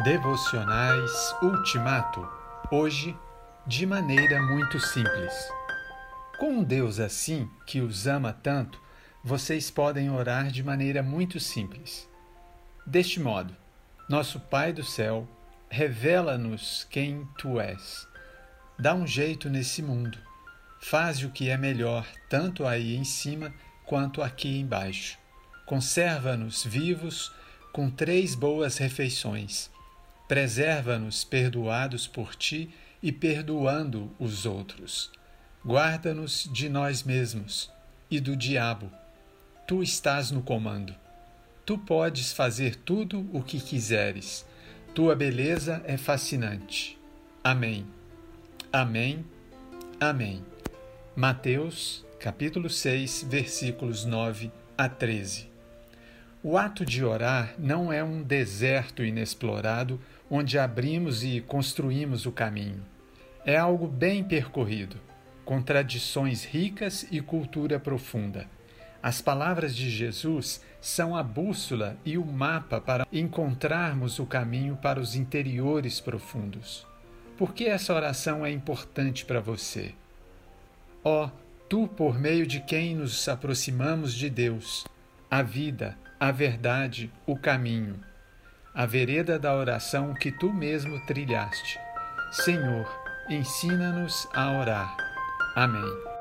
Devocionais Ultimato. Hoje, de maneira muito simples. Com um Deus assim, que os ama tanto, vocês podem orar de maneira muito simples. Deste modo, nosso Pai do céu, revela-nos quem tu és. Dá um jeito nesse mundo. Faz o que é melhor, tanto aí em cima quanto aqui embaixo. Conserva-nos vivos com três boas refeições Preserva-nos perdoados por ti e perdoando os outros. Guarda-nos de nós mesmos e do diabo. Tu estás no comando. Tu podes fazer tudo o que quiseres. Tua beleza é fascinante. Amém. Amém. Amém. Mateus, capítulo 6, versículos 9 a 13. O ato de orar não é um deserto inexplorado onde abrimos e construímos o caminho. É algo bem percorrido, com tradições ricas e cultura profunda. As palavras de Jesus são a bússola e o mapa para encontrarmos o caminho para os interiores profundos. Por que essa oração é importante para você? Ó, oh, tu por meio de quem nos aproximamos de Deus, a vida, a verdade, o caminho, a vereda da oração que tu mesmo trilhaste. Senhor, ensina-nos a orar. Amém.